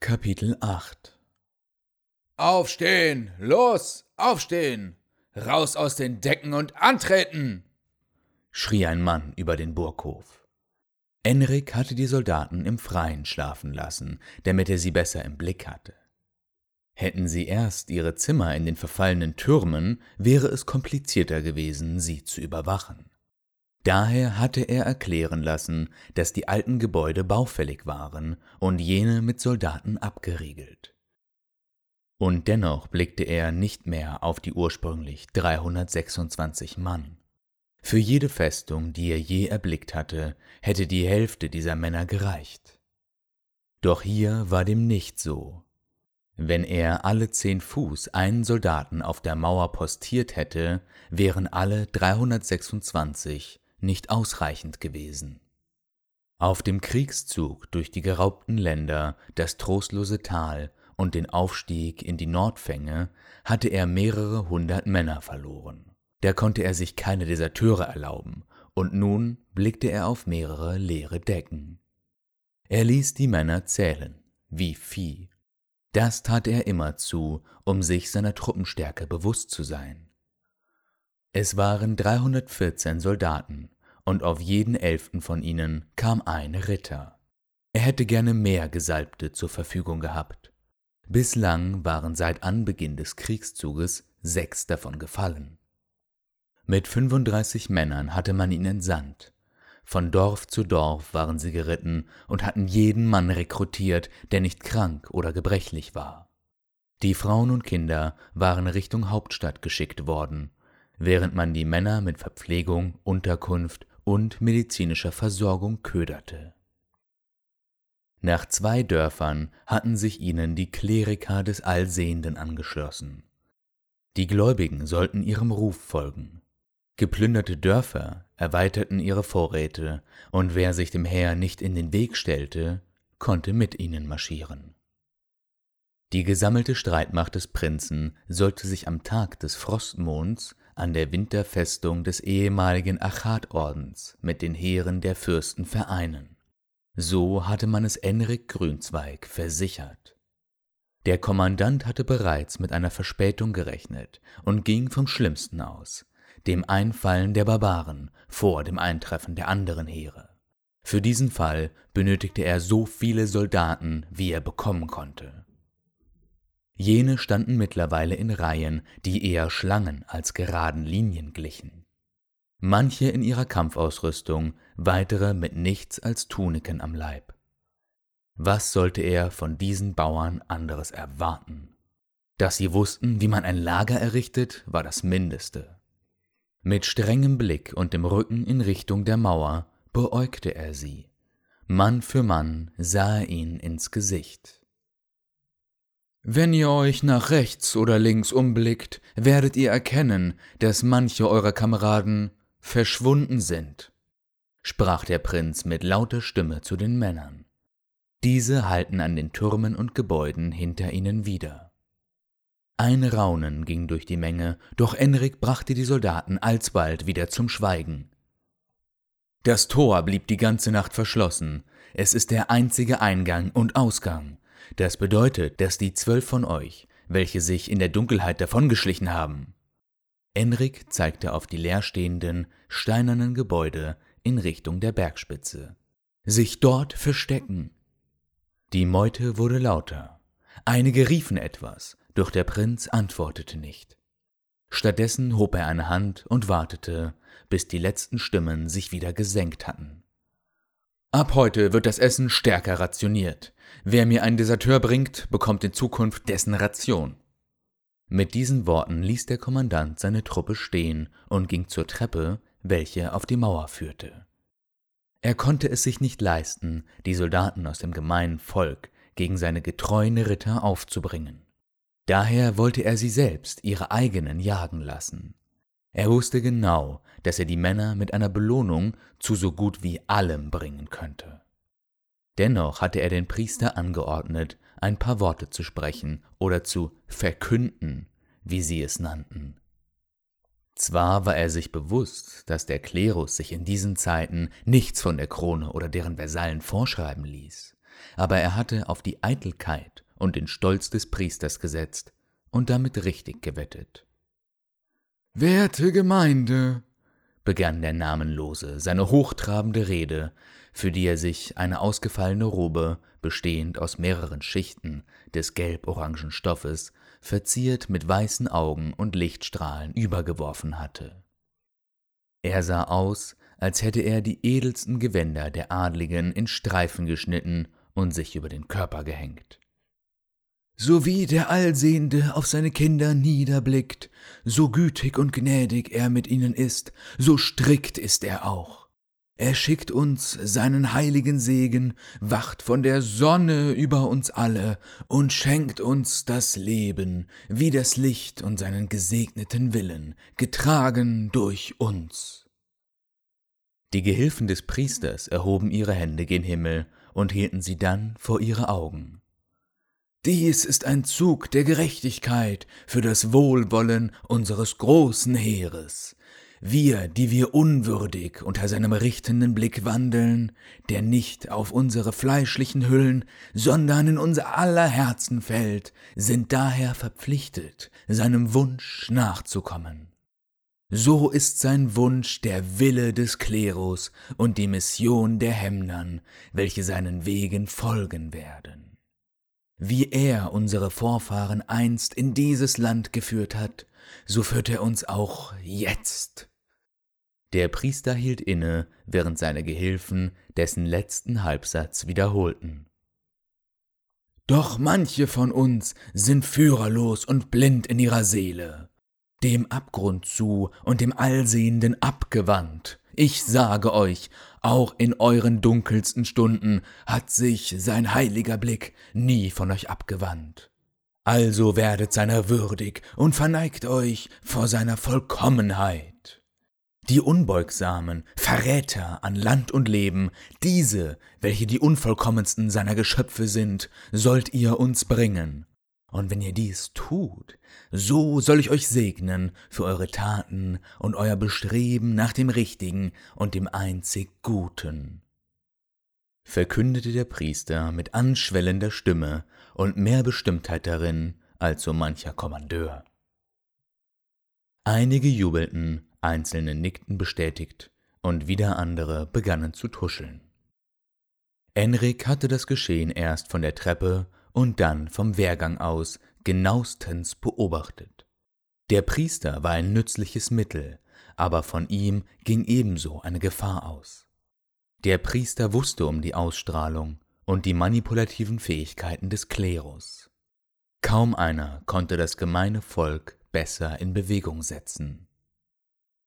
Kapitel 8 Aufstehen! Los! Aufstehen! Raus aus den Decken und antreten! schrie ein Mann über den Burghof. Enrik hatte die Soldaten im Freien schlafen lassen, damit er sie besser im Blick hatte. Hätten sie erst ihre Zimmer in den verfallenen Türmen, wäre es komplizierter gewesen, sie zu überwachen. Daher hatte er erklären lassen, dass die alten Gebäude baufällig waren und jene mit Soldaten abgeriegelt. Und dennoch blickte er nicht mehr auf die ursprünglich 326 Mann. Für jede Festung, die er je erblickt hatte, hätte die Hälfte dieser Männer gereicht. Doch hier war dem nicht so. Wenn er alle zehn Fuß einen Soldaten auf der Mauer postiert hätte, wären alle 326 nicht ausreichend gewesen. Auf dem Kriegszug durch die geraubten Länder, das trostlose Tal und den Aufstieg in die Nordfänge hatte er mehrere hundert Männer verloren. Da konnte er sich keine Deserteure erlauben, und nun blickte er auf mehrere leere Decken. Er ließ die Männer zählen, wie Vieh. Das tat er immerzu, um sich seiner Truppenstärke bewusst zu sein. Es waren 314 Soldaten, und auf jeden elften von ihnen kam ein Ritter. Er hätte gerne mehr Gesalbte zur Verfügung gehabt. Bislang waren seit Anbeginn des Kriegszuges sechs davon gefallen. Mit 35 Männern hatte man ihn entsandt. Von Dorf zu Dorf waren sie geritten und hatten jeden Mann rekrutiert, der nicht krank oder gebrechlich war. Die Frauen und Kinder waren Richtung Hauptstadt geschickt worden, während man die Männer mit Verpflegung, Unterkunft und medizinischer Versorgung köderte. Nach zwei Dörfern hatten sich ihnen die Kleriker des Allsehenden angeschlossen. Die Gläubigen sollten ihrem Ruf folgen. Geplünderte Dörfer erweiterten ihre Vorräte, und wer sich dem Heer nicht in den Weg stellte, konnte mit ihnen marschieren. Die gesammelte Streitmacht des Prinzen sollte sich am Tag des Frostmonds an der Winterfestung des ehemaligen Achatordens mit den Heeren der Fürsten vereinen. So hatte man es Enrik Grünzweig versichert. Der Kommandant hatte bereits mit einer Verspätung gerechnet und ging vom Schlimmsten aus, dem Einfallen der Barbaren vor dem Eintreffen der anderen Heere. Für diesen Fall benötigte er so viele Soldaten, wie er bekommen konnte. Jene standen mittlerweile in Reihen, die eher Schlangen als geraden Linien glichen. Manche in ihrer Kampfausrüstung, weitere mit nichts als Tuniken am Leib. Was sollte er von diesen Bauern anderes erwarten? Dass sie wussten, wie man ein Lager errichtet, war das Mindeste. Mit strengem Blick und dem Rücken in Richtung der Mauer beäugte er sie. Mann für Mann sah er ihn ins Gesicht. Wenn ihr euch nach rechts oder links umblickt, werdet ihr erkennen, dass manche eurer Kameraden verschwunden sind, sprach der Prinz mit lauter Stimme zu den Männern. Diese halten an den Türmen und Gebäuden hinter ihnen wieder. Ein Raunen ging durch die Menge, doch Enrik brachte die Soldaten alsbald wieder zum Schweigen. Das Tor blieb die ganze Nacht verschlossen, es ist der einzige Eingang und Ausgang. Das bedeutet, dass die zwölf von euch, welche sich in der Dunkelheit davongeschlichen haben, Enrik zeigte auf die leerstehenden, steinernen Gebäude in Richtung der Bergspitze, sich dort verstecken. Die Meute wurde lauter. Einige riefen etwas, doch der Prinz antwortete nicht. Stattdessen hob er eine Hand und wartete, bis die letzten Stimmen sich wieder gesenkt hatten. Ab heute wird das Essen stärker rationiert. Wer mir einen Deserteur bringt, bekommt in Zukunft dessen Ration. Mit diesen Worten ließ der Kommandant seine Truppe stehen und ging zur Treppe, welche auf die Mauer führte. Er konnte es sich nicht leisten, die Soldaten aus dem gemeinen Volk gegen seine getreuen Ritter aufzubringen. Daher wollte er sie selbst, ihre eigenen, jagen lassen. Er wusste genau, dass er die Männer mit einer Belohnung zu so gut wie allem bringen könnte. Dennoch hatte er den Priester angeordnet, ein paar Worte zu sprechen oder zu verkünden, wie sie es nannten. Zwar war er sich bewusst, dass der Klerus sich in diesen Zeiten nichts von der Krone oder deren Versallen vorschreiben ließ, aber er hatte auf die Eitelkeit und den Stolz des Priesters gesetzt und damit richtig gewettet. Werte Gemeinde, begann der Namenlose seine hochtrabende Rede, für die er sich eine ausgefallene Robe, bestehend aus mehreren Schichten des gelb-orangen Stoffes, verziert mit weißen Augen und Lichtstrahlen übergeworfen hatte. Er sah aus, als hätte er die edelsten Gewänder der Adligen in Streifen geschnitten und sich über den Körper gehängt. So wie der Allsehende auf seine Kinder niederblickt, so gütig und gnädig er mit ihnen ist, so strikt ist er auch. Er schickt uns seinen heiligen Segen, wacht von der Sonne über uns alle und schenkt uns das Leben wie das Licht und seinen gesegneten Willen, getragen durch uns. Die Gehilfen des Priesters erhoben ihre Hände gen Himmel und hielten sie dann vor ihre Augen. Dies ist ein Zug der Gerechtigkeit für das Wohlwollen unseres großen Heeres. Wir, die wir unwürdig unter seinem richtenden Blick wandeln, der nicht auf unsere fleischlichen Hüllen, sondern in unser aller Herzen fällt, sind daher verpflichtet, seinem Wunsch nachzukommen. So ist sein Wunsch der Wille des Klerus und die Mission der Hemnern, welche seinen Wegen folgen werden. Wie er unsere Vorfahren einst in dieses Land geführt hat, so führt er uns auch jetzt. Der Priester hielt inne, während seine Gehilfen dessen letzten Halbsatz wiederholten. Doch manche von uns sind führerlos und blind in ihrer Seele, dem Abgrund zu und dem Allsehenden abgewandt, ich sage euch, auch in euren dunkelsten Stunden hat sich sein heiliger Blick nie von euch abgewandt. Also werdet seiner würdig und verneigt euch vor seiner Vollkommenheit. Die Unbeugsamen, Verräter an Land und Leben, diese, welche die unvollkommensten seiner Geschöpfe sind, sollt ihr uns bringen, und wenn ihr dies tut, so soll ich euch segnen für eure Taten und euer Bestreben nach dem Richtigen und dem einzig Guten. Verkündete der Priester mit anschwellender Stimme und mehr Bestimmtheit darin als so mancher Kommandeur. Einige jubelten, einzelne nickten bestätigt, und wieder andere begannen zu tuscheln. Enrik hatte das Geschehen erst von der Treppe und dann vom Wehrgang aus genauestens beobachtet. Der Priester war ein nützliches Mittel, aber von ihm ging ebenso eine Gefahr aus. Der Priester wusste um die Ausstrahlung und die manipulativen Fähigkeiten des Klerus. Kaum einer konnte das gemeine Volk besser in Bewegung setzen.